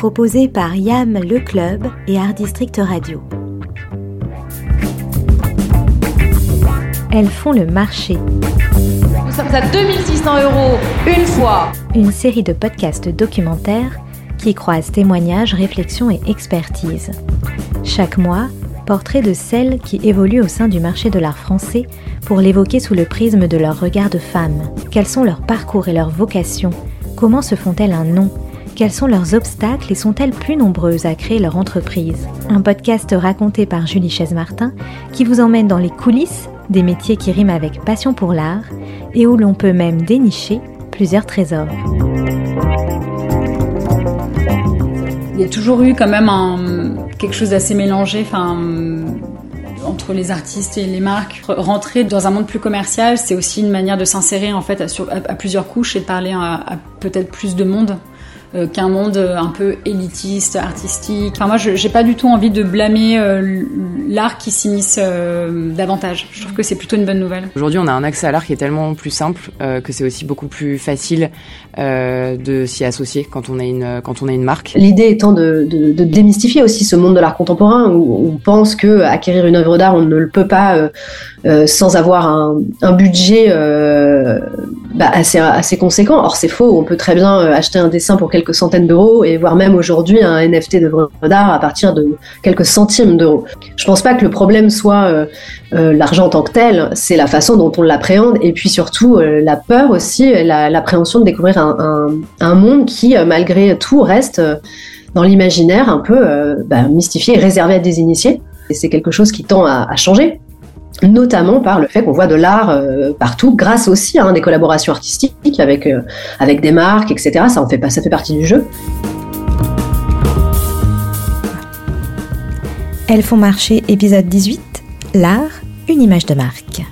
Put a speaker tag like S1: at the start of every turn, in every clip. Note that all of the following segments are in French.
S1: proposé par YAM Le Club et Art District Radio. Elles font le marché.
S2: Nous sommes à 2600 euros une fois.
S1: Une série de podcasts documentaires qui croisent témoignages, réflexions et expertise. Chaque mois, portrait de celles qui évoluent au sein du marché de l'art français pour l'évoquer sous le prisme de leur regard de femme. Quels sont leurs parcours et leurs vocations? Comment se font-elles un nom? Quels sont leurs obstacles et sont-elles plus nombreuses à créer leur entreprise? Un podcast raconté par Julie Chaise-Martin qui vous emmène dans les coulisses des métiers qui riment avec passion pour l'art et où l'on peut même dénicher plusieurs trésors.
S3: Il y a toujours eu quand même quelque chose d'assez mélangé, entre les artistes et les marques. Rentrer dans un monde plus commercial, c'est aussi une manière de s'insérer à, plusieurs couches et de parler à peut-être plus de monde. Euh, qu'un monde euh, un peu élitiste, artistique. Enfin moi, je j'ai pas du tout envie de blâmer euh, l'art qui s'immisce davantage. Je trouve que c'est plutôt une bonne nouvelle.
S4: Aujourd'hui, on a un accès à l'art qui est tellement plus simple que c'est aussi beaucoup plus facile de s'y associer quand on a une quand on a une marque.
S5: L'idée étant de, de, de, démystifier aussi ce monde de l'art contemporain où on pense que acquérir une œuvre d'art, on ne le peut pas sans avoir un, un budget bah, assez assez conséquent. Or c'est faux. On peut très bien acheter un dessin pour quelques centaines d'euros et voire même aujourd'hui un NFT d'œuvre d'art à partir de quelques centimes d'euros. Je pense pas que le problème soit euh, euh, l'argent en tant que tel, c'est la façon dont on l'appréhende et puis surtout euh, la peur aussi, l'appréhension de découvrir un, monde qui malgré tout reste dans l'imaginaire un peu bah, mystifié réservé à des initiés. Et c'est quelque chose qui tend à changer notamment par le fait qu'on voit de l'art euh, partout, grâce aussi à hein, des collaborations artistiques avec, euh, des marques, etc. Ça, fait, ça fait partie du jeu.
S1: Elles font marcher épisode 18, l'art, une image de marque.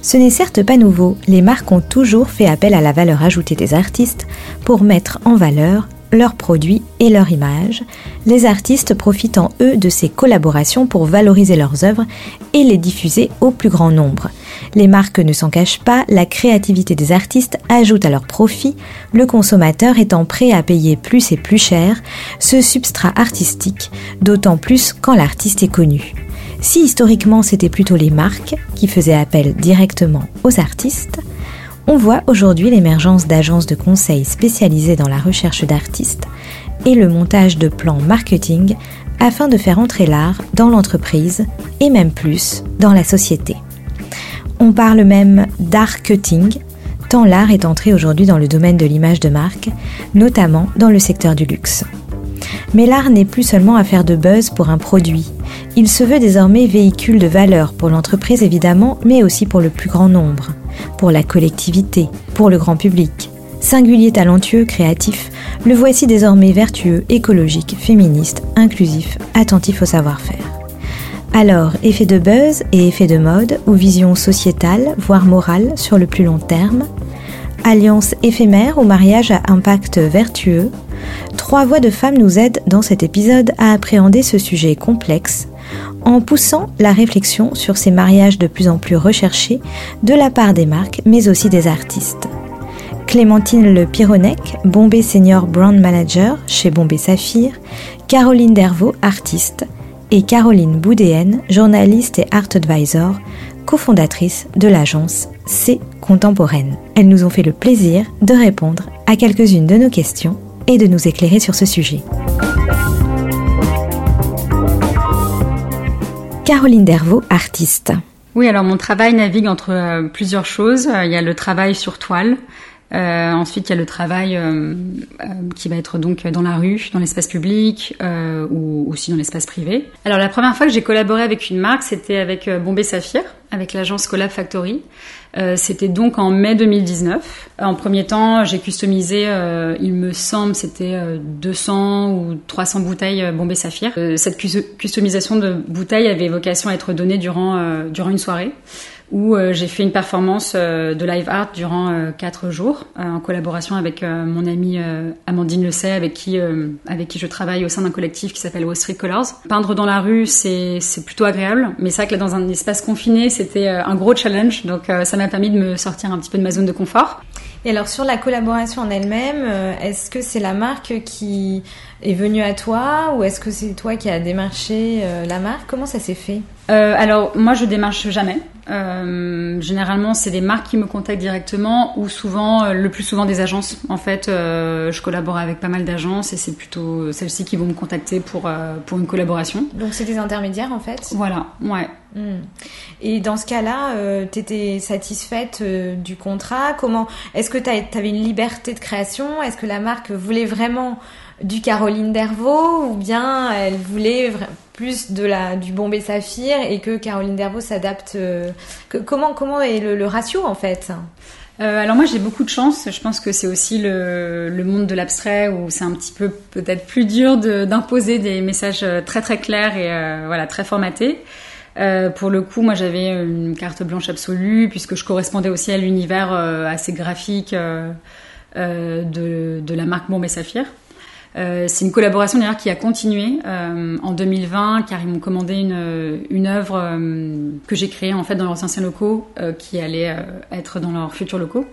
S1: Ce n'est certes pas nouveau, les marques ont toujours fait appel à la valeur ajoutée des artistes pour mettre en valeur leurs produits et leur image, les artistes profitant eux de ces collaborations pour valoriser leurs œuvres et les diffuser au plus grand nombre. Les marques ne s'en cachent pas, la créativité des artistes ajoute à leur profit, le consommateur étant prêt à payer plus et plus cher ce substrat artistique, d'autant plus quand l'artiste est connu. Si historiquement c'était plutôt les marques qui faisaient appel directement aux artistes, on voit aujourd'hui l'émergence d'agences de conseil spécialisées dans la recherche d'artistes et le montage de plans marketing afin de faire entrer l'art dans l'entreprise et même plus dans la société. On parle même d'art-cutting, tant l'art est entré aujourd'hui dans le domaine de l'image de marque, notamment dans le secteur du luxe. Mais l'art n'est plus seulement affaire de buzz pour un produit. Il se veut désormais véhicule de valeur pour l'entreprise évidemment, mais aussi pour le plus grand nombre, pour la collectivité, pour le grand public. Singulier, talentueux, créatif, le voici désormais vertueux, écologique, féministe, inclusif, attentif au savoir-faire. Alors, effet de buzz et effet de mode, ou vision sociétale, voire morale sur le plus long terme Alliance éphémère ou mariage à impact vertueux Trois voix de femmes nous aident dans cet épisode à appréhender ce sujet complexe en poussant la réflexion sur ces mariages de plus en plus recherchés de la part des marques mais aussi des artistes. Clémentine Le Pironec, Bombay Senior Brand Manager chez Bombay Saphir, Caroline Dervaux, artiste, et Caroline Boudéenne, journaliste et art advisor, cofondatrice de l'agence C Contemporaine. Elles nous ont fait le plaisir de répondre à quelques-unes de nos questions et de nous éclairer sur ce sujet. Caroline Dervaux, artiste.
S3: Oui, alors mon travail navigue entre euh, plusieurs choses. Euh, il y a le travail sur toile, euh, ensuite, il y a le travail euh, euh, qui va être donc dans la rue, dans l'espace public euh, ou aussi dans l'espace privé. Alors la première fois que j'ai collaboré avec une marque, c'était avec Bombay Saphir, avec l'agence Collab Factory. c'était donc en mai 2019. En premier temps, j'ai customisé, il me semble, c'était 200 ou 300 bouteilles Bombay Saphir. cette customisation de bouteilles avait vocation à être donnée durant durant une soirée où euh, j'ai fait une performance euh, de live art durant euh, quatre jours en collaboration avec mon amie Amandine Le avec qui avec qui je travaille au sein d'un collectif qui s'appelle Wall Street Colors. Peindre dans la rue, c'est c'est plutôt agréable, mais vrai que là dans un espace confiné, c'était un gros challenge, donc ça m'a permis de me sortir un petit peu de ma zone de confort.
S1: Et alors sur la collaboration en elle-même, est-ce que c'est la marque qui est venue à toi ou est-ce que c'est toi qui as démarché la marque? Comment ça s'est fait?
S3: Alors moi je démarche jamais. Euh, généralement, c'est des marques qui me contactent directement ou souvent, euh, le plus souvent des agences. En fait, euh, je collabore avec pas mal d'agences et c'est plutôt celles-ci qui vont me contacter pour, euh, pour une collaboration.
S1: Donc, c'est des intermédiaires en fait?
S3: Voilà, ouais.
S1: Hmm. Et dans ce cas-là, euh, tu étais satisfaite du contrat? Comment Est-ce que tu avais une liberté de création? Est-ce que la marque voulait vraiment du Caroline Dervaux ou bien elle voulait plus de la du Bombay Saphir et que Caroline Dervaux s'adapte euh, comment comment est le, ratio en fait?
S3: Euh, alors moi j'ai beaucoup de chance. Je pense que c'est aussi le, le, monde de l'abstrait où c'est un petit peu peut-être plus dur d'imposer des messages euh, très très clairs et voilà très formatés. Pour le coup, moi j'avais une carte blanche absolue puisque je correspondais aussi à l'univers assez graphique de, de, la marque Bombay Saphir. Euh, c'est une collaboration d'ailleurs qui a continué euh, en 2020 car ils m'ont commandé une, une œuvre euh, que j'ai créée en fait dans leurs anciens locaux qui allait être dans leurs futurs locaux.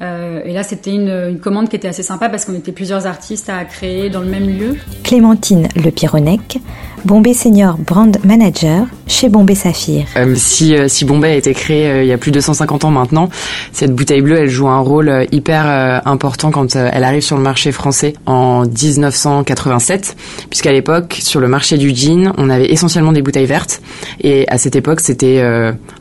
S3: et là, c'était une, commande qui était assez sympa parce qu'on était plusieurs artistes à créer dans le même lieu.
S1: Clémentine Le Pironec Bombay Senior Brand Manager chez Bombay Saphir.
S4: Euh, si, euh, si Bombay a été créé euh, il y a plus de 150 ans maintenant, cette bouteille bleue, elle joue un rôle hyper important quand elle arrive sur le marché français en 1987, puisqu'à l'époque, sur le marché du gin, on avait essentiellement des bouteilles vertes, et à cette époque, c'était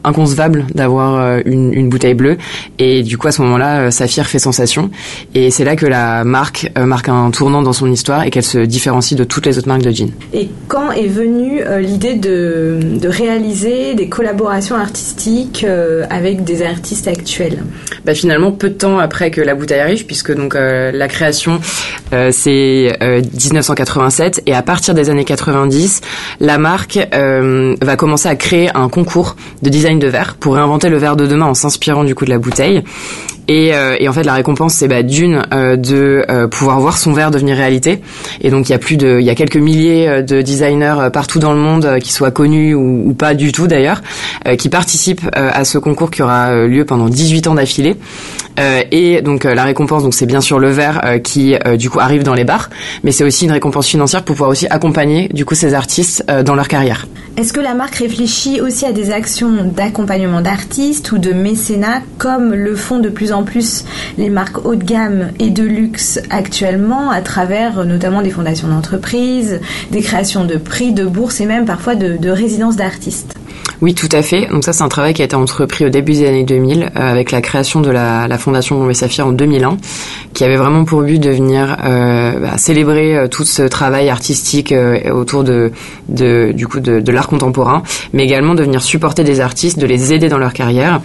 S4: inconcevable d'avoir une, une, bouteille bleue, et du coup, à ce moment-là, Saphir fait sensation, et c'est là que la marque marque un tournant dans son histoire et qu'elle se différencie de toutes les autres marques de gin.
S1: Et quand est venue euh, l'idée de, de, réaliser des collaborations artistiques euh, avec des artistes actuels
S4: bah, Finalement, peu de temps après que la bouteille arrive, puisque donc euh, la création c'est 1987 et à partir des années 90, la marque va commencer à créer un concours de design de verre pour réinventer le verre de demain en s'inspirant du coup de la bouteille. Et, euh, et, en fait, la récompense, c'est bah, d'une euh, de euh, pouvoir voir son verre devenir réalité. Et donc, il y a plus de, il y a quelques milliers de designers partout dans le monde, qui soient connus ou, ou pas du tout d'ailleurs, qui participent à ce concours qui aura lieu pendant 18 ans d'affilée. et donc, la récompense, donc c'est bien sûr le verre qui du coup arrive dans les bars, mais c'est aussi une récompense financière pour pouvoir aussi accompagner du coup ces artistes dans leur carrière.
S1: Est-ce que la marque réfléchit aussi à des actions d'accompagnement d'artistes ou de mécénat comme le font de plus en plus les marques haut de gamme et de luxe actuellement à travers notamment des fondations d'entreprises, des créations de prix, de bourses et même parfois de, de résidences d'artistes.
S4: Oui, tout à fait. Donc ça, c'est un travail qui a été entrepris au début des années 2000 euh, avec la création de la, Fondation Bombay Saphir en 2001, qui avait vraiment pour but de venir euh, bah, célébrer euh, tout ce travail artistique euh, autour de, du coup de l'art contemporain, mais également de venir supporter des artistes, de les aider dans leur carrière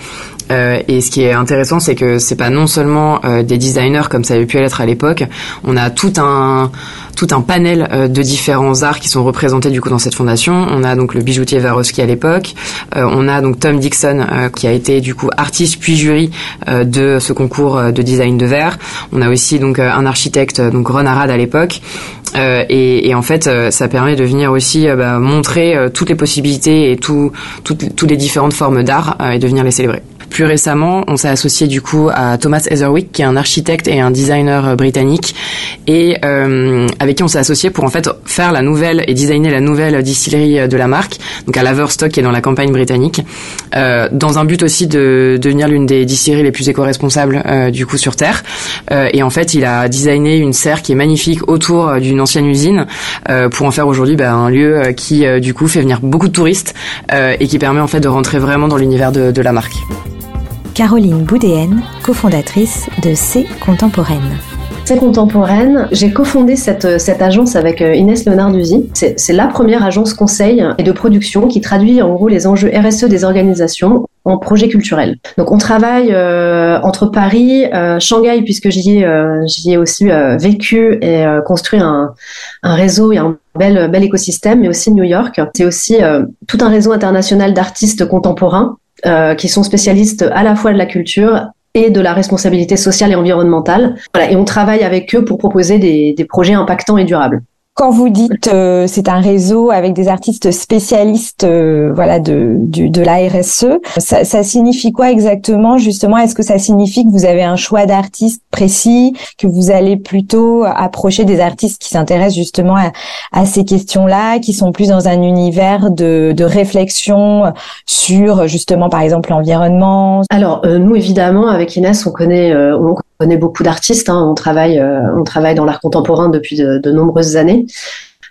S4: euh, et ce qui est intéressant, c'est que c'est pas non seulement euh, des designers comme ça avait pu l'être à l'époque. On a tout un tout un panel euh, de différents arts qui sont représentés du coup dans cette fondation. On a donc le bijoutier Varoski à l'époque. on a donc Tom Dixon qui a été du coup artiste puis jury de ce concours de design de verre. On a aussi donc un architecte donc Ron Arad à l'époque. Et, et, en fait, ça permet de venir aussi bah, montrer toutes les possibilités et tout, toutes, toutes les différentes formes d'art et de venir les célébrer. Plus récemment, on s'est associé du coup à Thomas Heatherwick, qui est un architecte et un designer euh, britannique, et euh, avec qui on s'est associé pour en fait faire la nouvelle et designer la nouvelle distillerie euh, de la marque, donc à Laverstock, qui est dans la campagne britannique, euh, dans un but aussi de, devenir l'une des distilleries les plus éco-responsables euh, du coup sur Terre. Euh, et en fait, il a designé une serre qui est magnifique autour d'une ancienne usine pour en faire aujourd'hui bah, un lieu qui du coup fait venir beaucoup de touristes et qui permet en fait de rentrer vraiment dans l'univers de, de la marque.
S1: Caroline Boudéenne, cofondatrice de C Contemporaine.
S5: C Contemporaine, j'ai cofondé cette, cette agence avec euh, Inès Leonarduzzi. C'est la première agence conseil et de production qui traduit en gros les enjeux RSE des organisations en projet culturel. Donc on travaille euh, entre Paris, euh, Shanghai puisque j'y ai, euh, ai aussi euh, vécu et construit un, un, réseau et un bel, bel écosystème, mais aussi New York. C'est aussi tout un réseau international d'artistes contemporains euh, qui sont spécialistes à la fois de la culture et de la responsabilité sociale et environnementale. Voilà, et on travaille avec eux pour proposer des, des projets impactants et durables.
S1: Quand vous dites euh, c'est un réseau avec des artistes spécialistes, euh, voilà, de de la RSE, ça, ça signifie quoi exactement justement? Est-ce que ça signifie que vous avez un choix d'artistes précis, que vous allez plutôt approcher des artistes qui s'intéressent justement à, à ces questions-là, qui sont plus dans un univers de, de réflexion sur justement par exemple l'environnement?
S5: Alors euh, nous évidemment avec Inès on connaît on connaît beaucoup d'artistes. Hein. On travaille, euh, on travaille dans l'art contemporain depuis de, de nombreuses années.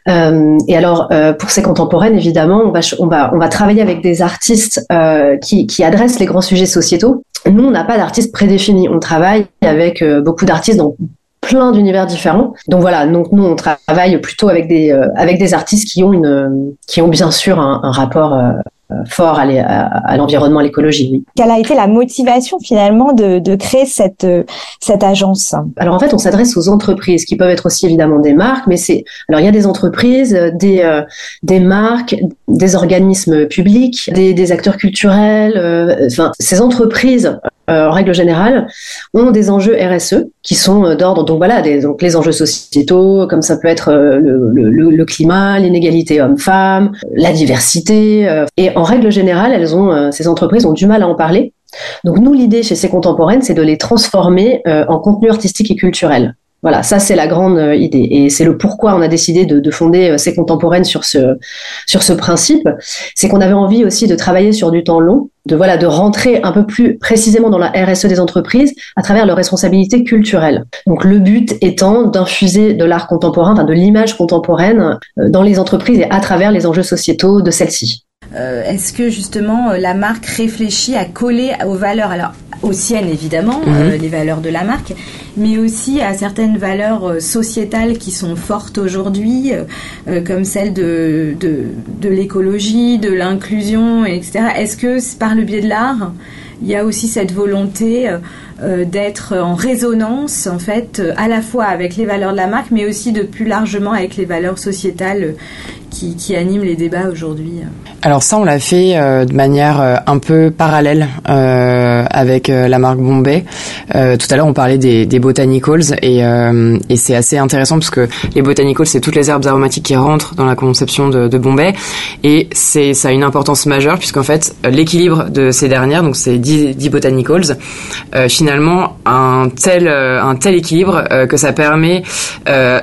S5: Euh, et alors, euh, pour ces contemporaines, évidemment, on va, on va, on va travailler avec des artistes euh, qui, qui adressent les grands sujets sociétaux. Nous, on n'a pas d'artistes prédéfinis. On travaille avec euh, beaucoup d'artistes dans plein d'univers différents. Donc voilà, donc nous on travaille plutôt avec des avec des artistes qui ont une qui ont bien sûr un, un rapport euh, fort à l'environnement, à l'écologie. Oui.
S1: Quelle a été la motivation finalement de, de créer cette, cette agence?
S5: Alors en fait, on s'adresse aux entreprises qui peuvent être aussi évidemment des marques, mais c'est alors il y a des entreprises, des euh, des marques, des organismes publics, des, des acteurs culturels. Euh, enfin, ces entreprises euh, en règle générale, ont des enjeux RSE qui sont euh, d'ordre donc voilà des, donc les enjeux sociétaux comme ça peut être euh, le, le, le climat, l'inégalité homme-femme, la diversité et en règle générale elles ont ces entreprises ont du mal à en parler. Donc nous l'idée chez ces contemporaines c'est de les transformer en contenu artistique et culturel. Voilà, ça c'est la grande euh, idée et c'est le pourquoi on a décidé de, de fonder euh, ces contemporaines sur ce sur ce principe. C'est qu'on avait envie aussi de travailler sur du temps long, de voilà de rentrer un peu plus précisément dans la RSE des entreprises à travers leurs responsabilités culturelles. Donc le but étant d'infuser de l'art contemporain, enfin de l'image contemporaine euh, dans les entreprises et à travers les enjeux sociétaux de celles-ci.
S6: Euh, Est-ce que justement la marque réfléchit à coller aux valeurs Alors aux siennes évidemment, mmh. euh, les valeurs de la marque, mais aussi à certaines valeurs euh, sociétales qui sont fortes aujourd'hui, euh, euh, comme celle de, de, de l'écologie, de l'inclusion, etc. Est-ce que par le biais de l'art, il y a aussi cette volonté euh, d'être en résonance en fait à la fois avec les valeurs de la marque mais aussi de plus largement avec les valeurs sociétales qui, qui animent les débats aujourd'hui
S4: Alors ça, on l'a fait euh, de manière euh, un peu parallèle euh, avec la marque Bombay. tout à l'heure, on parlait des, des botanicals et, et c'est assez intéressant parce que les botanicals, c'est toutes les herbes aromatiques qui rentrent dans la conception de, de Bombay et c'est ça a une importance majeure puisqu'en fait l'équilibre de ces dernières, donc c'est 10, 10 botanicals, finalement un tel un tel équilibre que ça permet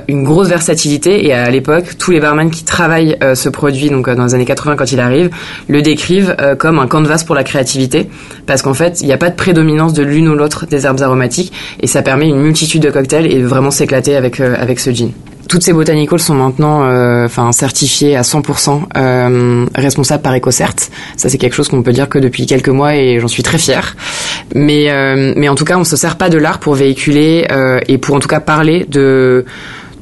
S4: une grosse versatilité. Et à l'époque tous les barman qui travaillent euh, ce produit, donc euh, dans les années 80 quand il arrive, le décrivent euh, comme un canvas pour la créativité, parce qu'en fait, il n'y a pas de prédominance de l'une ou l'autre des herbes aromatiques, et ça permet une multitude de cocktails et de vraiment s'éclater avec avec ce gin toutes ces botanicals sont maintenant euh, enfin certifiées à 100% euh, responsables par EcoCert. Ça c'est quelque chose qu'on peut dire que depuis quelques mois et j'en suis très fière. Mais euh, mais en tout cas, on se sert pas de l'art pour véhiculer et pour en tout cas parler de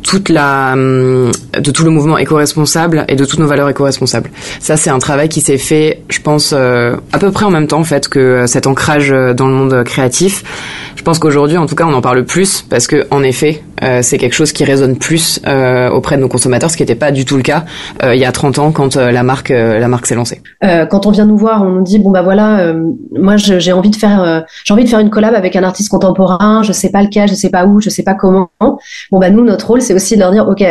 S4: toute la hum, de tout le mouvement éco-responsable et de toutes nos valeurs éco-responsables. Ça c'est un travail qui s'est fait, je pense euh, à peu près en même temps en fait que cet ancrage dans le monde créatif. Je pense qu'aujourd'hui en tout cas on en parle plus parce que en effet euh, c'est quelque chose qui résonne plus euh, auprès de nos consommateurs, ce qui n'était pas du tout le cas euh, il y a 30 ans quand la marque la marque s'est lancée.
S5: quand on vient nous voir, on nous dit bon bah voilà, moi j'ai envie de faire j'ai envie de faire une collab avec un artiste contemporain, je sais pas lequel, je sais pas où, je sais pas comment. Bon bah nous notre rôle c'est aussi de leur dire ok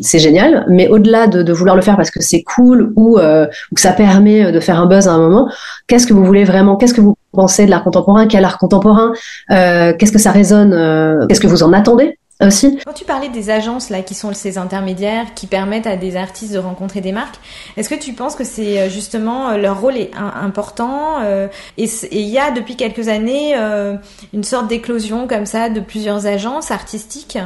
S5: c'est génial, mais au-delà de, de, vouloir le faire parce que c'est cool ou, ou que ça permet de faire un buzz à un moment, qu'est-ce que vous voulez vraiment, qu'est-ce que vous pensez de l'art contemporain, quel art contemporain, euh, qu'est-ce que ça résonne, euh, qu'est-ce que vous en attendez? Aussi.
S6: Quand tu parlais des agences là qui sont ces intermédiaires qui permettent à des artistes de rencontrer des marques, est-ce que tu penses que c'est euh, justement euh, leur rôle est important euh, et il y a depuis quelques années euh, une sorte d'éclosion comme ça de plusieurs agences artistiques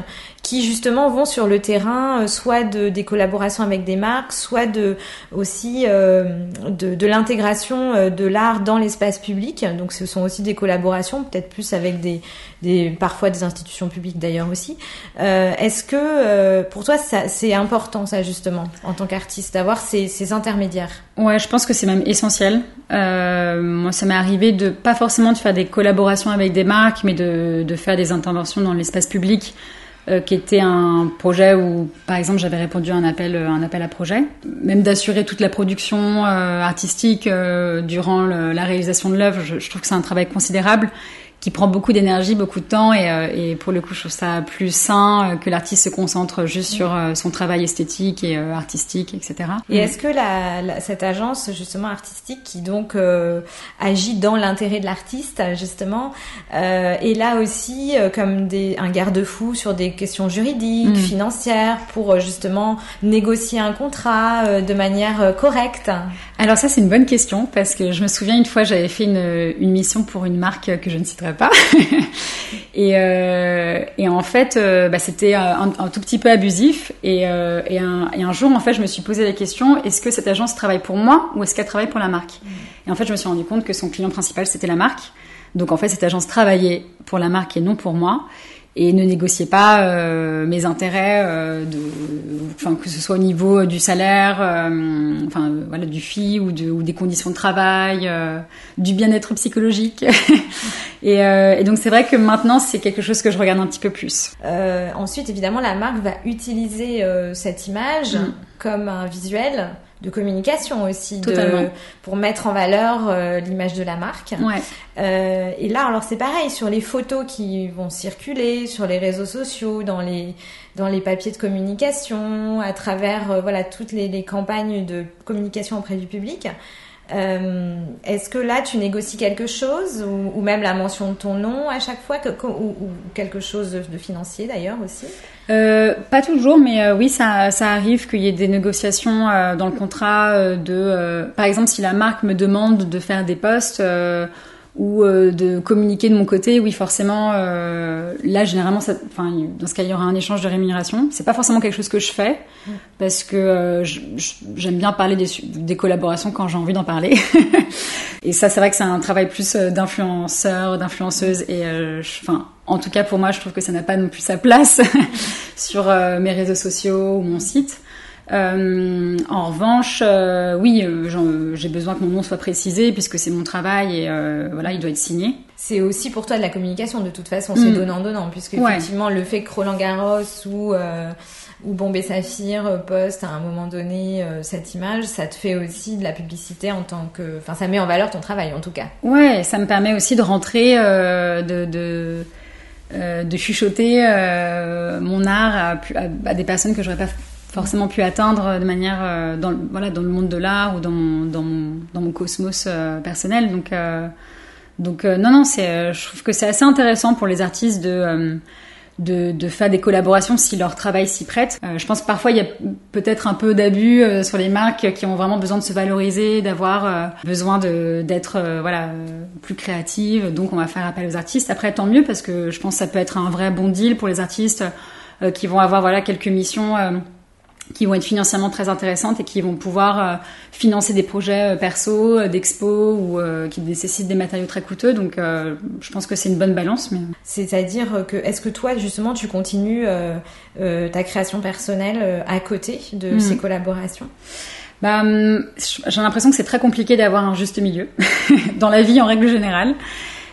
S6: qui justement vont sur le terrain, euh, soit de, des collaborations avec des marques, soit de aussi euh, de, de l'intégration euh, de l'art dans l'espace public. Donc ce sont aussi des collaborations, peut-être plus avec des, des parfois des institutions publiques d'ailleurs aussi. Euh, Est-ce que euh, pour toi c'est important ça justement en tant qu'artiste d'avoir ces, ces intermédiaires?
S3: Ouais, je pense que c'est même essentiel. Euh, moi, ça m'est arrivé de pas forcément de faire des collaborations avec des marques, mais de, de faire des interventions dans l'espace public euh, qui était un projet où, par exemple, j'avais répondu à un appel, euh, à projet, même d'assurer toute la production euh, artistique durant la réalisation de l'œuvre. Je, trouve que c'est un travail considérable qui prend beaucoup d'énergie, beaucoup de temps et, euh, et, pour le coup je trouve ça plus sain euh, que l'artiste se concentre juste sur euh, son travail esthétique et artistique, etc.
S6: Et est-ce que la, la, cette agence justement artistique qui donc agit dans l'intérêt de l'artiste justement est là aussi comme des, un garde-fou sur des questions juridiques, mm. financières pour justement négocier un contrat de manière correcte?
S3: Alors ça c'est une bonne question parce que je me souviens une fois j'avais fait une, une mission pour une marque que je ne citerai pas. et, euh, et, en fait, euh, bah, c'était un, tout petit peu abusif. Et, euh, et, un, et, un, jour, en fait, je me suis posé la question est-ce que cette agence travaille pour moi ou est-ce qu'elle travaille pour la marque? Et en fait, je me suis rendu compte que son client principal c'était la marque. Donc en fait, cette agence travaillait pour la marque et non pour moi et ne négociez pas euh, mes intérêts, euh, de, enfin que ce soit au niveau du salaire, euh, enfin voilà du FI ou, de, ou des conditions de travail, du bien-être psychologique. et, et, donc c'est vrai que maintenant c'est quelque chose que je regarde un petit peu plus.
S6: ensuite, évidemment, la marque va utiliser cette image mm. comme un visuel de communication aussi, de, pour mettre en valeur euh, l'image de la marque.
S3: Ouais.
S6: Euh, et là, alors c'est pareil sur les photos qui vont circuler sur les réseaux sociaux, dans les dans les papiers de communication, à travers euh, voilà toutes les, les, campagnes de communication auprès du public. Euh, Est-ce que là tu négocies quelque chose ou, même la mention de ton nom à chaque fois ou, quelque chose de, de financier d'ailleurs aussi
S3: euh, pas toujours, mais euh, oui, ça, ça arrive qu'il y ait des négociations euh, dans le contrat euh, de, par exemple, si la marque me demande de faire des postes ou de communiquer de mon côté, oui, forcément, là, généralement, ça, enfin, dans ce cas, il y aura un échange de rémunération. C'est pas forcément quelque chose que je fais parce que j'aime bien parler des, des collaborations quand j'ai envie d'en parler. et ça, c'est vrai que c'est un travail plus d'influenceur, d'influenceuse et, enfin en tout cas, pour moi, je trouve que ça n'a pas non plus sa place sur euh, mes réseaux sociaux ou mon site. Euh, en revanche, euh, oui, euh, j'ai besoin que mon nom soit précisé puisque c'est mon travail et voilà, il doit être signé.
S6: C'est aussi pour toi de la communication de toute façon, c'est mm. donnant donnant puisque effectivement le fait que Roland Garros ou ou Bombay Saphir poste à un moment donné cette image, ça te fait aussi de la publicité en tant que, enfin ça met en valeur ton travail en tout cas.
S3: Ouais, ça me permet aussi de rentrer de, de euh, de chuchoter mon art à, des personnes que j'aurais pas forcément pu atteindre de manière euh, dans, voilà, dans le monde de l'art ou dans mon, dans mon, dans mon cosmos personnel. Donc, donc non, non, c'est, je trouve que c'est assez intéressant pour les artistes de de, de, faire des collaborations si leur travail s'y prête. Euh, je pense que parfois il y a peut-être un peu d'abus euh, sur les marques qui ont vraiment besoin de se valoriser, d'avoir euh, besoin d'être voilà plus créatives. Donc on va faire appel aux artistes. Après tant mieux parce que je pense que ça peut être un vrai bon deal pour les artistes qui vont avoir voilà quelques missions qui vont être financièrement très intéressantes et qui vont pouvoir euh, financer des projets euh, perso, euh, d'expo ou qui nécessitent des matériaux très coûteux. Donc, je pense que c'est une bonne balance. Mais...
S6: C'est-à-dire que, est-ce que toi, justement, tu continues ta création personnelle à côté de hmm. ces collaborations?
S3: Bah, hum, j'ai l'impression que c'est très compliqué d'avoir un juste milieu dans la vie en règle générale.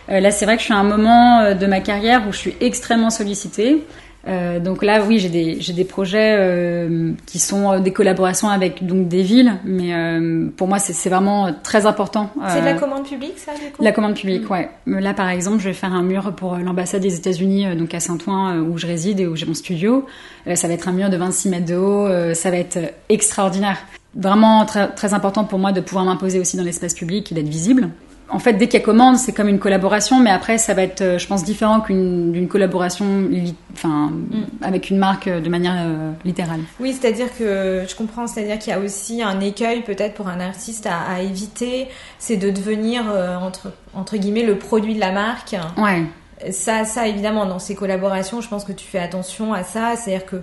S3: là, c'est vrai que je suis à un moment de ma carrière où je suis extrêmement sollicitée. Euh, donc là, oui, j'ai des, j'ai des projets euh, qui sont euh, des collaborations avec donc des villes, mais euh, pour moi, c'est, c'est vraiment très important.
S6: C'est de la commande publique, ça, du coup?
S3: La commande publique, mm. ouais. Là, par exemple, je vais faire un mur pour l'ambassade des États-Unis, donc à Saint-Ouen, où je réside et où j'ai mon studio. ça va être un mur de 26 mètres de haut. ça va être extraordinaire. Vraiment très, très important pour moi de pouvoir m'imposer aussi dans l'espace public et d'être visible en fait, dès qu'il y a commande, c'est comme une collaboration, mais après, ça va être, euh, je pense, différent qu'une d'une collaboration, enfin, mm. avec une marque de manière euh, littérale.
S6: Oui, c'est-à-dire que je comprends, c'est-à-dire qu'il y a aussi un écueil peut-être pour un artiste à, éviter, c'est de devenir euh, entre entre guillemets le produit de la marque.
S3: Ouais.
S6: Ça, ça évidemment, dans ces collaborations, je pense que tu fais attention à ça, c'est-à-dire que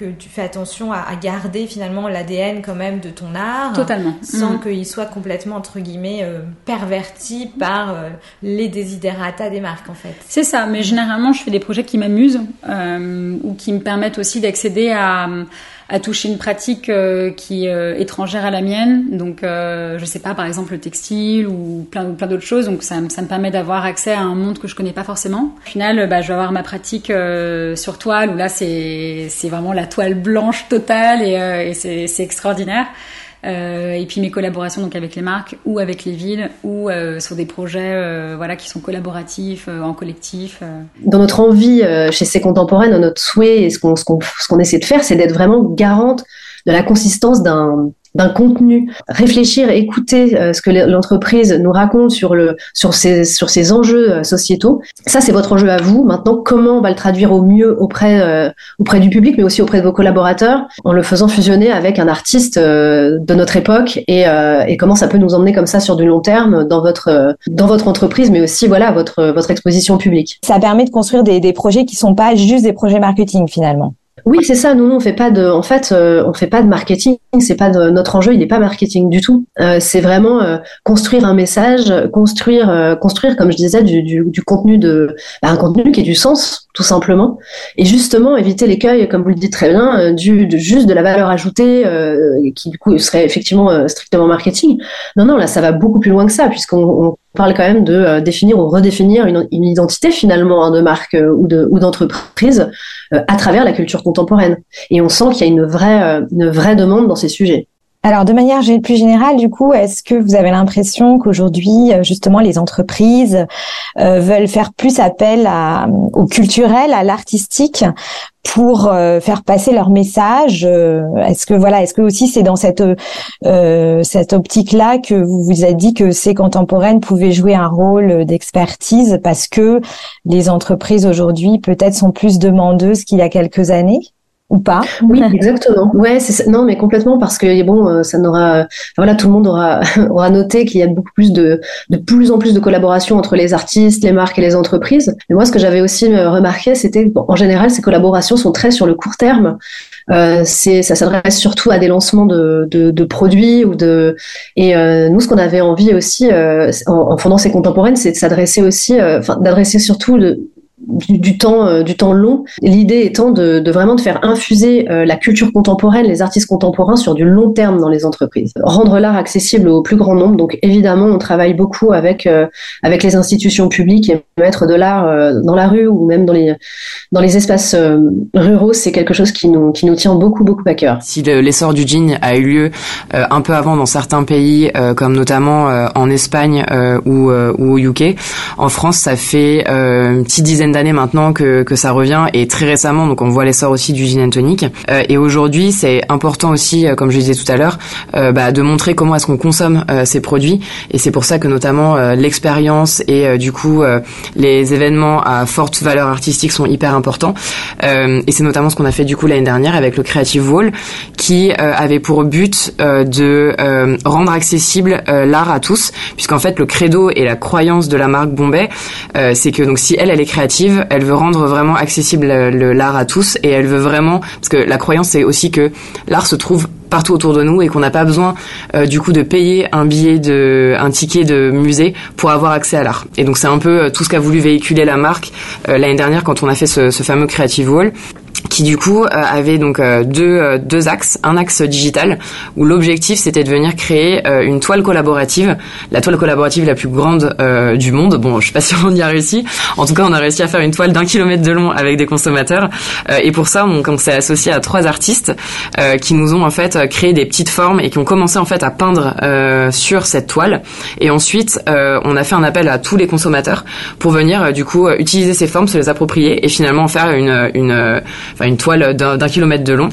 S6: que tu fais attention à, garder finalement l'ADN quand même de ton art.
S3: Totalement.
S6: Sans mm. qu'il soit complètement, entre guillemets, euh, perverti par euh, les desiderata des marques en fait.
S3: C'est ça, mais généralement je fais des projets qui m'amusent euh, ou qui me permettent aussi d'accéder à à toucher une pratique euh, qui est euh, étrangère à la mienne. Donc, euh, je sais pas, par exemple le textile ou plein, plein d'autres choses. Donc, ça, ça me permet d'avoir accès à un monde que je connais pas forcément. Au final, bah, je vais avoir ma pratique sur toile où là, c'est vraiment la toile blanche totale et, et c'est extraordinaire. Euh, et puis mes collaborations donc avec les marques ou avec les villes ou euh, sur des projets euh, voilà qui sont collaboratifs en collectif.
S5: Dans notre envie chez ces contemporaines, notre souhait et ce qu'on ce qu'on essaie de faire, c'est d'être vraiment garante de la consistance d'un d'un contenu, réfléchir, écouter euh, ce que l'entreprise nous raconte sur le sur ses sur ses enjeux euh, sociétaux. Ça c'est votre enjeu à vous. Maintenant, comment on va le traduire au mieux auprès euh, auprès du public, mais aussi auprès de vos collaborateurs, en le faisant fusionner avec un artiste de notre époque et, et comment ça peut nous emmener comme ça sur du long terme dans votre dans votre entreprise, mais aussi voilà votre votre exposition publique.
S1: Ça permet de construire des, des projets qui sont pas juste des projets marketing finalement.
S5: Oui, c'est ça. Nous, on fait pas de, en fait, euh, on fait pas de marketing. C'est pas de, notre enjeu. Il n'est pas marketing du tout. Euh, c'est vraiment euh, construire un message, construire, construire, comme je disais, du, du, du contenu de, bah, un contenu qui ait du sens, tout simplement. Et justement, éviter l'écueil, comme vous le dites très bien, du, de, juste de la valeur ajoutée, qui du coup serait effectivement strictement marketing. Non, non, là, ça va beaucoup plus loin que ça, puisqu'on on parle quand même de définir ou redéfinir une, identité finalement hein, de marque ou de d'entreprise à travers la culture contemporaine. Et on sent qu'il y a une vraie, euh, une vraie demande dans ces sujets.
S1: Alors, de manière plus générale, du coup, est-ce que vous avez l'impression qu'aujourd'hui, euh, justement, les entreprises euh, veulent faire plus appel au culturel, à l'artistique, pour euh, faire passer leur message Est-ce que voilà, est-ce que aussi c'est dans cette cette optique-là que vous vous êtes dit que ces contemporaines pouvaient jouer un rôle d'expertise parce que les entreprises aujourd'hui peut-être sont plus demandeuses qu'il y a quelques années? Ou pas
S5: Oui, exactement. Ouais, c'est non, mais complètement parce que bon, euh, ça n'aura, voilà, tout le monde aura aura noté qu'il y a beaucoup plus de de plus en plus de collaboration entre les artistes, les marques et les entreprises. Mais moi, ce que j'avais aussi euh, remarqué, c'était en général, ces collaborations sont très sur le court terme. Euh, c'est, ça s'adresse surtout à des lancements de, de, de produits ou de. Et euh, nous, ce qu'on avait envie aussi euh, en, en fondant ces contemporaines, c'est de s'adresser aussi, enfin, d'adresser surtout de, du, temps euh, du temps long. L'idée étant de, vraiment de faire infuser euh, la culture contemporaine, les artistes contemporains sur du long terme dans les entreprises, rendre l'art accessible au plus grand nombre. Donc évidemment, on travaille beaucoup avec euh, avec les institutions publiques et mettre de l'art dans la rue ou même dans les dans les espaces ruraux, c'est quelque chose qui nous qui nous tient beaucoup beaucoup à cœur.
S4: Si l'essor du jean a eu lieu un peu avant dans certains pays, comme notamment en Espagne ou, ou au UK, en France, ça fait une petite dizaine d'années maintenant que, que ça revient et très récemment donc on voit l'essor aussi du gin and tonic euh, et aujourd'hui c'est important aussi euh, comme je disais tout à l'heure euh, bah, de montrer comment est-ce qu'on consomme ces produits. Et c'est pour ça que notamment l'expérience et du coup les événements à forte valeur artistique sont hyper importants. Et c'est notamment ce qu'on a fait du coup l'année dernière avec le Creative Wall qui avait pour but de rendre accessible l'art à tous. Puisqu'en fait le credo et la croyance de la marque Bombay c'est que donc si elle elle est créative elle veut rendre vraiment accessible l'art à tous et elle veut vraiment parce que la croyance c'est aussi que l'art se trouve partout autour de nous et qu'on n'a pas besoin euh, du coup de payer un billet de un ticket de musée pour avoir accès à l'art. Et donc c'est un peu euh, tout ce qu'a voulu véhiculer la marque euh, l'année dernière quand on a fait ce fameux Creative Wall qui du coup avait donc deux, deux axes, un axe digital où l'objectif c'était de venir créer une toile collaborative, la toile collaborative la plus grande du monde. Bon, je sais pas si on y a réussi. En tout cas, on a réussi à faire une toile d'un kilomètre de long avec des consommateurs. et pour ça, on, on s'est associé à trois artistes qui nous ont en fait euh, créé des petites formes et qui ont commencé en fait à peindre euh, sur cette toile. Et ensuite, euh, on a fait un appel à tous les consommateurs pour venir du coup utiliser ces formes, se les approprier et finalement faire une une enfin une toile d'un kilomètre de long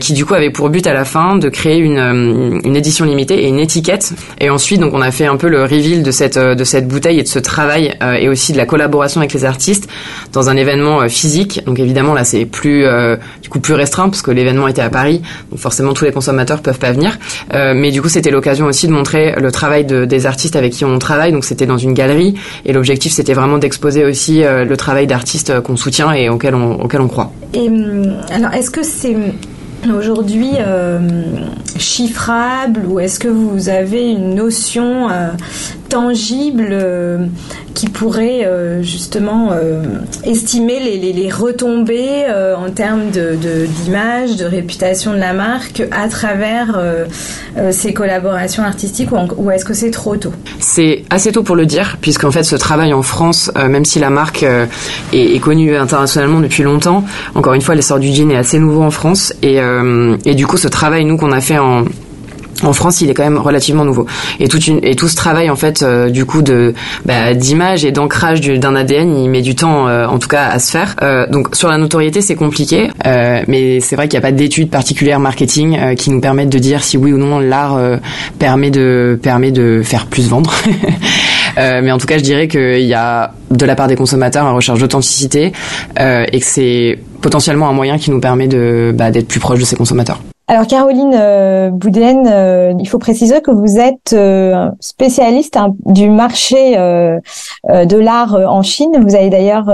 S4: qui du coup avait pour but à la fin de créer une une édition limitée et une étiquette. Et ensuite, donc on a fait un peu le reveal de cette de cette bouteille et de ce travail et aussi de la collaboration avec les artistes dans un événement physique. Donc évidemment là c'est plus du coup plus restreint parce que l'événement était à Paris. Donc forcément tous les consommateurs peuvent pas venir. Euh, mais du coup, c'était l'occasion aussi de montrer le travail de, des artistes avec qui on travaille. Donc, c'était dans une galerie et l'objectif, c'était vraiment d'exposer aussi euh, le travail d'artistes qu'on soutient et auquel on, auquel on croit.
S6: Hum, alors, est-ce que c'est aujourd'hui euh, chiffrable ou est-ce que vous avez une notion euh, tangible euh, qui pourrait euh, justement estimer les, retombées en termes d'image, de, réputation de la marque à travers ces collaborations artistiques ou, est-ce que c'est trop tôt?
S4: C'est assez tôt pour le dire puisqu'en fait ce travail en France, même si la marque est, est, connue internationalement depuis longtemps, encore une fois l'essor du jean est assez nouveau en France et, et du coup ce travail nous qu'on a fait en en France, il est quand même relativement nouveau. Et toute une, et tout ce travail en fait euh, du coup de bah, d'image et d'ancrage d'un ADN, il met du temps euh, en tout cas à se faire. Euh, donc sur la notoriété, c'est compliqué, mais c'est vrai qu'il n'y a pas d'études particulières marketing qui nous permettent de dire si oui ou non l'art permet de permet de faire plus vendre. mais en tout cas, je dirais qu'il y a de la part des consommateurs une recherche d'authenticité et que c'est potentiellement un moyen qui nous permet de bah, d'être plus proche de ces consommateurs.
S7: Alors Caroline euh, Boudin, euh, il faut préciser que vous êtes euh, spécialiste hein, du marché de l'art en Chine. Vous avez d'ailleurs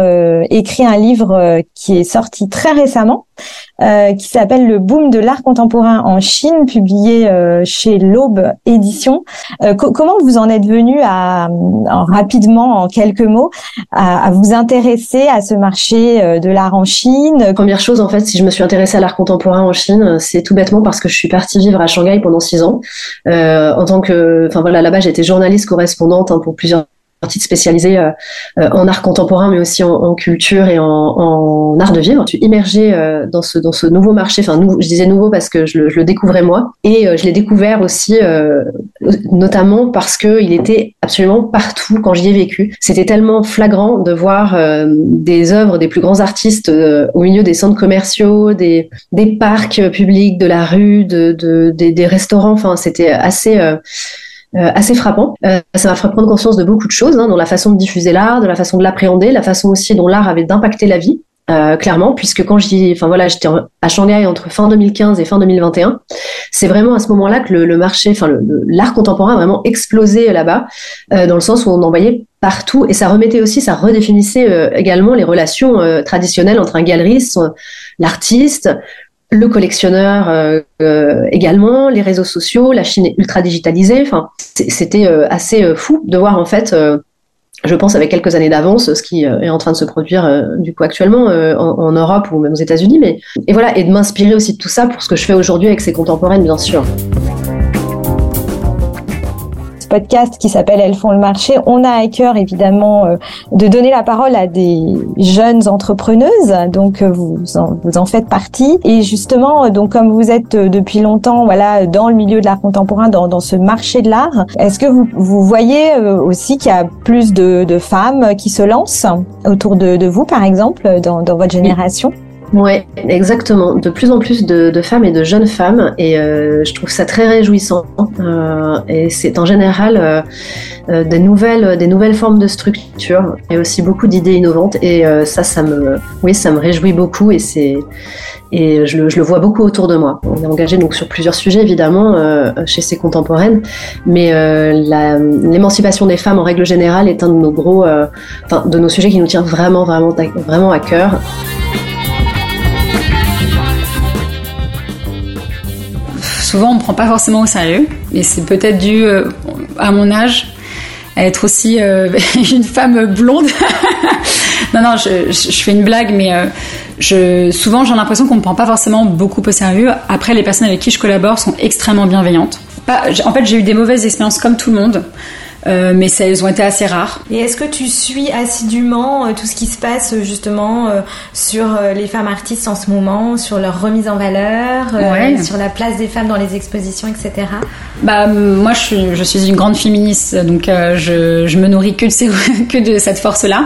S7: écrit un livre qui est sorti très récemment euh, qui s'appelle Le boom de l'art contemporain en Chine, publié euh, chez l'Aube Édition. Euh, comment vous en êtes venu à, rapidement, en quelques mots, à, vous intéresser à ce marché de l'art en Chine?
S5: Première chose, en fait, si je me suis intéressée à l'art contemporain en Chine, c'est tout bêtement parce que je suis partie vivre à Shanghai pendant six ans. en tant que, enfin voilà, là-bas, j'étais journaliste correspondante hein, pour plusieurs titre spécialisé euh, euh, en art contemporain, mais aussi en, culture et en, art de vivre. Tu immergé euh, dans ce dans ce nouveau marché. Enfin, je disais nouveau parce que je le, découvrais moi, et je l'ai découvert aussi notamment parce que il était absolument partout quand j'y ai vécu. C'était tellement flagrant de voir des œuvres des plus grands artistes au milieu des centres commerciaux, des des parcs publics, de la rue, de, de des, des, restaurants. Enfin, c'était assez euh, assez frappant. Euh, ça m'a fait prendre conscience de beaucoup de choses, hein, dans la façon de diffuser l'art, de la façon de l'appréhender, la façon aussi dont l'art avait d'impacter la vie. Euh, clairement, puisque quand j'y, enfin voilà, j'étais à Shanghai entre fin 2015 et fin 2021, c'est vraiment à ce moment-là que le, marché, enfin l'art contemporain a vraiment explosé là-bas, dans le sens où on en voyait partout, et ça remettait aussi, ça redéfinissait également les relations traditionnelles entre un galeriste, l'artiste, le collectionneur euh, euh, également, les réseaux sociaux, la Chine est ultra digitalisée. Enfin, c'était euh, assez fou de voir en fait, je pense avec quelques années d'avance, ce qui est en train de se produire du coup actuellement en, en, Europe ou même aux États-Unis. Mais et voilà, et de m'inspirer aussi de tout ça pour ce que je fais aujourd'hui avec ces contemporaines, bien sûr
S7: podcast qui s'appelle Elles font le marché, on a à cœur évidemment euh, de donner la parole à des jeunes entrepreneuses. Donc euh, vous en, vous en faites partie. Et justement, euh, donc comme vous êtes depuis longtemps, voilà, dans le milieu de l'art contemporain, dans, dans ce marché de l'art, est-ce que vous, vous voyez aussi qu'il y a plus de, de, femmes qui se lancent autour de, de vous, par exemple, dans, dans votre génération?
S5: Ouais, exactement. De plus en plus de, femmes et de jeunes femmes, et euh, je trouve ça très réjouissant. Euh, et c'est en général euh, des nouvelles, des nouvelles formes de structure, et aussi beaucoup d'idées innovantes. Et ça, ça me, oui, ça me réjouit beaucoup, et et je le, vois beaucoup autour de moi. On est engagé donc sur plusieurs sujets évidemment chez ces contemporaines, mais l'émancipation des femmes en règle générale est un de nos gros, de nos sujets qui nous tient vraiment, vraiment, vraiment à cœur.
S3: Souvent on me prend pas forcément au sérieux, et c'est peut-être dû euh, à mon âge à être aussi euh, une femme blonde. non, non, je, fais une blague, mais euh, souvent j'ai l'impression qu'on me prend pas forcément beaucoup au sérieux. Après, les personnes avec qui je collabore sont extrêmement bienveillantes. en fait, j'ai eu des mauvaises expériences comme tout le monde. Euh, mais ça, elles ont été assez rares.
S6: Et est-ce que tu suis assidûment euh, tout ce qui se passe euh, justement sur les femmes artistes en ce moment, sur leur remise en valeur, sur la place des femmes dans les expositions, etc.
S3: Bah moi, je suis, je suis une grande féministe, donc je, je me nourris que de, ces, que de cette force-là.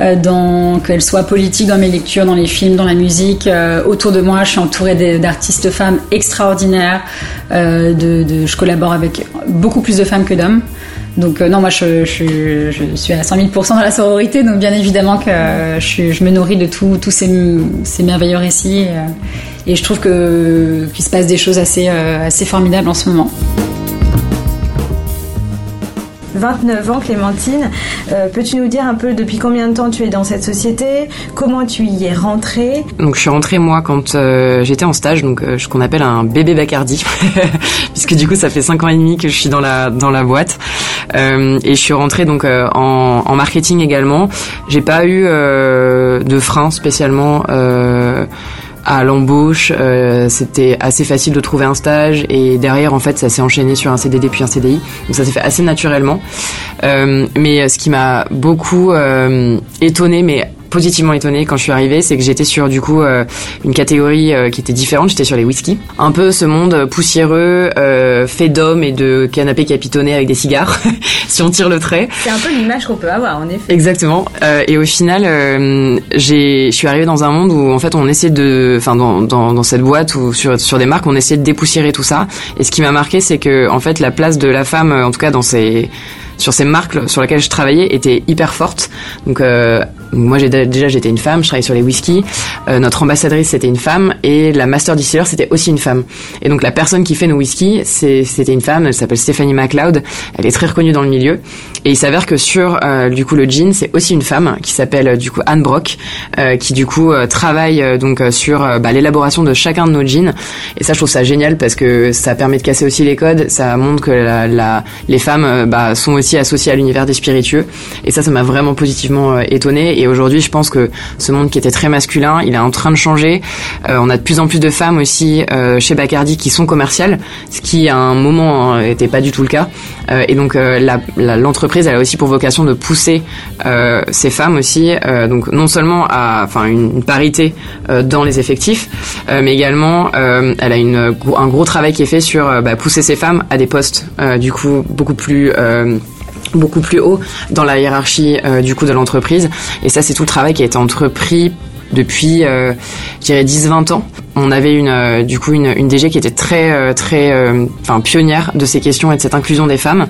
S3: Euh, qu'elle soit politique dans mes lectures, dans les films, dans la musique. autour de moi, je suis entourée d'artistes femmes extraordinaires. de, de, je collabore avec beaucoup plus de femmes que d'hommes. Donc euh, non, moi je, suis à 100 000% dans la sororité, donc bien évidemment que je, me nourris de tous ces, merveilleux récits et, euh, je trouve qu'il se passe des choses euh, assez formidables en ce moment.
S6: 29 ans, Clémentine. Euh, peux-tu nous dire un peu depuis combien de temps tu es dans cette société? Comment tu y es rentrée?
S4: Donc je suis rentrée moi quand euh, j'étais en stage, donc euh, ce qu'on appelle un bébé Bacardi, puisque du coup ça fait 5 ans et demi que je suis dans la dans la boîte et je suis rentrée donc en, marketing également. J'ai pas eu de frein spécialement à l'embauche, euh, c'était assez facile de trouver un stage et derrière en fait ça s'est enchaîné sur un CDD puis un CDI, donc ça s'est fait assez naturellement. Euh, mais ce qui m'a beaucoup euh, étonné, mais positivement étonné quand je suis arrivée, c'est que j'étais sur du coup une catégorie qui était différente. J'étais sur les whisky, un peu ce monde poussiéreux, fait d'hommes et de canapés capitonnés avec des cigares, si on tire le trait.
S6: C'est un peu l'image qu'on peut avoir, en effet.
S4: Exactement. et au final, j'ai, je suis arrivée dans un monde où en fait on essaie de, enfin dans, dans, dans cette boîte ou sur sur des marques, on essaie de dépoussiérer tout ça. Et ce qui m'a marqué, c'est que en fait la place de la femme, en tout cas dans ces sur ces marques sur lesquelles je travaillais était hyper forte. Donc euh, moi déjà j'étais une femme, je travaillais sur les whisky. Euh, notre ambassadrice c'était une femme et la master distiller c'était aussi une femme. Et donc la personne qui fait nos whisky c'était une femme, elle s'appelle Stephanie McLeod. Elle est très reconnue dans le milieu. Et il s'avère que sur euh, du coup le gin c'est aussi une femme qui s'appelle du coup Anne Brock qui du coup travaille donc sur bah, l'élaboration de chacun de nos jeans. Et ça je trouve ça génial parce que ça permet de casser aussi les codes. Ça montre que la, la, les femmes bah, sont aussi associé à l'univers des spiritueux. Et ça, ça m'a vraiment positivement euh, étonné. Et aujourd'hui, je pense que ce monde qui était très masculin, il est en train de changer. Euh, on a de plus en plus de femmes aussi euh, chez Bacardi qui sont commerciales, ce qui à un moment n'était pas du tout le cas. et donc l'entreprise, elle a aussi pour vocation de pousser ces femmes aussi, donc non seulement à, enfin, une, parité dans les effectifs, mais également elle a un gros travail qui est fait sur bah, pousser ces femmes à des postes du coup beaucoup plus beaucoup plus haut dans la hiérarchie euh, du coup de l'entreprise. Et ça c'est tout le travail qui a été entrepris depuis euh, je dirais 10-20 ans on avait une euh, du coup une, une, DG qui était très euh, très euh, enfin pionnière de ces questions et de cette inclusion des femmes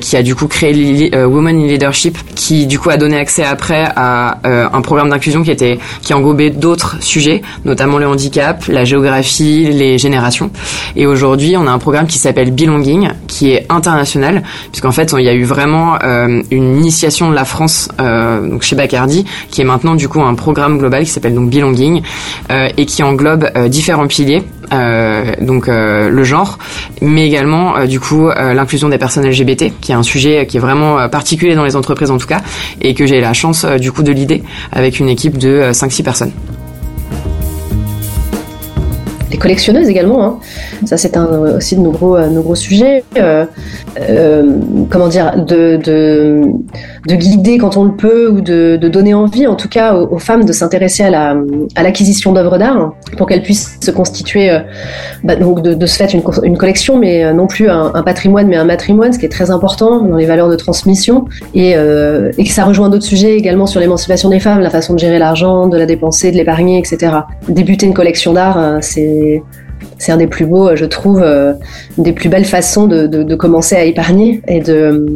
S4: qui a du coup créé Women in Leadership qui du coup a donné accès après à un programme d'inclusion qui était qui englobait d'autres sujets notamment le handicap la géographie les générations. Et aujourd'hui on a un programme qui s'appelle Belonging qui est international puisqu'en fait il y a eu vraiment une initiation de la France donc chez Bacardi qui est maintenant du coup un programme global qui s'appelle donc Belonging et qui englobe euh, différents piliers, euh, donc euh, le genre, mais également du coup l'inclusion des personnes LGBT, qui est un sujet qui est vraiment particulier dans les entreprises en tout cas, et que j'ai la chance du coup de l'idée avec une équipe de 5-6 personnes
S5: collectionneuses également. Hein. Ça, c'est aussi de nos gros sujets. Euh, euh, comment dire, de, de, de, guider quand on le peut ou de, donner envie, en tout cas, aux, femmes de s'intéresser à, la, l'acquisition d'œuvres d'art pour qu'elles puissent se constituer, euh, bah, donc de, de, se faire une, collection, mais non plus un, un, patrimoine, mais un matrimoine, ce qui est très important dans les valeurs de transmission. Et, et que ça rejoint d'autres sujets également sur l'émancipation des femmes, la façon de gérer l'argent, de la dépenser, de l'épargner, etc. Débuter une collection d'art, c'est see c'est un des plus beaux, je trouve, euh, des plus belles façons de, commencer à épargner. Et de,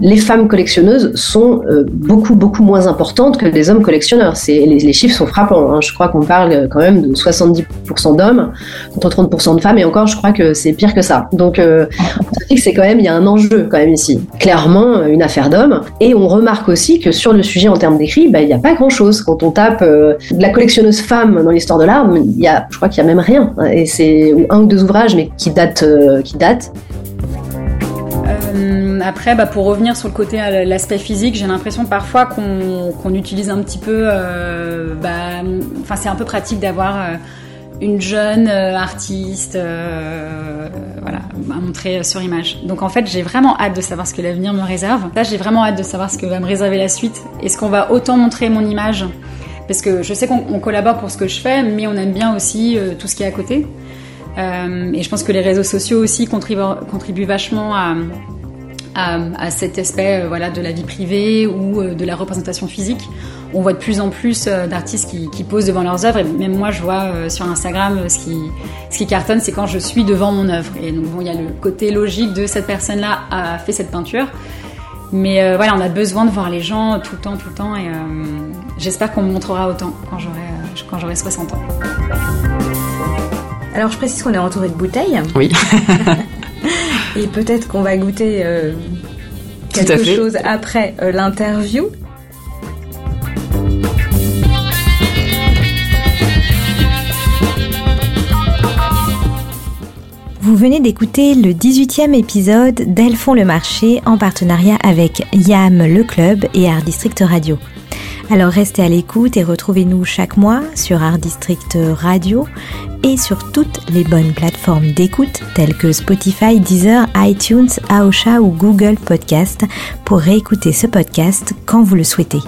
S5: les femmes collectionneuses sont euh, beaucoup, beaucoup moins importantes que les hommes collectionneurs. C'est, les, chiffres sont frappants. Hein. Je crois qu'on parle quand même de 70% d'hommes contre 30% de femmes. Et encore, je crois que c'est pire que ça. Donc, euh, on dit que c'est quand même, il y a un enjeu quand même ici. Clairement, une affaire d'hommes. Et on remarque aussi que sur le sujet en termes d'écrit, bah, il n'y a pas grand-chose. Quand on tape de la collectionneuse femme dans l'histoire de l'art, je crois qu'il n'y a même rien. Et c'est ou un ou deux ouvrages, mais qui datent. Euh, qui datent.
S3: Euh, après, bah, pour revenir sur le côté euh, l'aspect physique, j'ai l'impression parfois qu'on utilise un petit peu. Bah, enfin, c'est un peu pratique d'avoir une jeune artiste, voilà, à montrer sur image. Donc en fait, j'ai vraiment hâte de savoir ce que l'avenir me réserve. Là, j'ai vraiment hâte de savoir ce que va me réserver la suite. Est-ce qu'on va autant montrer mon image? Parce que je sais qu'on collabore pour ce que je fais, mais on aime bien aussi tout ce qui est à côté. Euh, et je pense que les réseaux sociaux aussi contribuent, vachement à, à, cet aspect euh, voilà, de la vie privée ou euh, de la représentation physique. On voit de plus en plus d'artistes qui, qui, posent devant leurs œuvres. Et même moi, je vois sur Instagram, ce qui, ce qui cartonne, c'est quand je suis devant mon œuvre. Et donc, bon, il y a le côté logique de cette personne-là a fait cette peinture. Mais voilà, on a besoin de voir les gens tout le temps, tout le temps. Et j'espère qu'on me montrera autant quand j'aurai, quand j'aurai 60 ans.
S6: Alors je précise qu'on est entouré de bouteilles.
S4: Oui.
S6: Et peut-être qu'on va goûter euh, quelque chose après euh, l'interview.
S1: Vous venez d'écouter le 18e épisode d'Elles font le marché en partenariat avec YAM le club et Art District Radio. Alors restez à l'écoute et retrouvez-nous chaque mois sur Art District Radio et sur toutes les bonnes plateformes d'écoute telles que Spotify, Deezer, iTunes, Aosha ou Google Podcast pour réécouter ce podcast quand vous le souhaitez.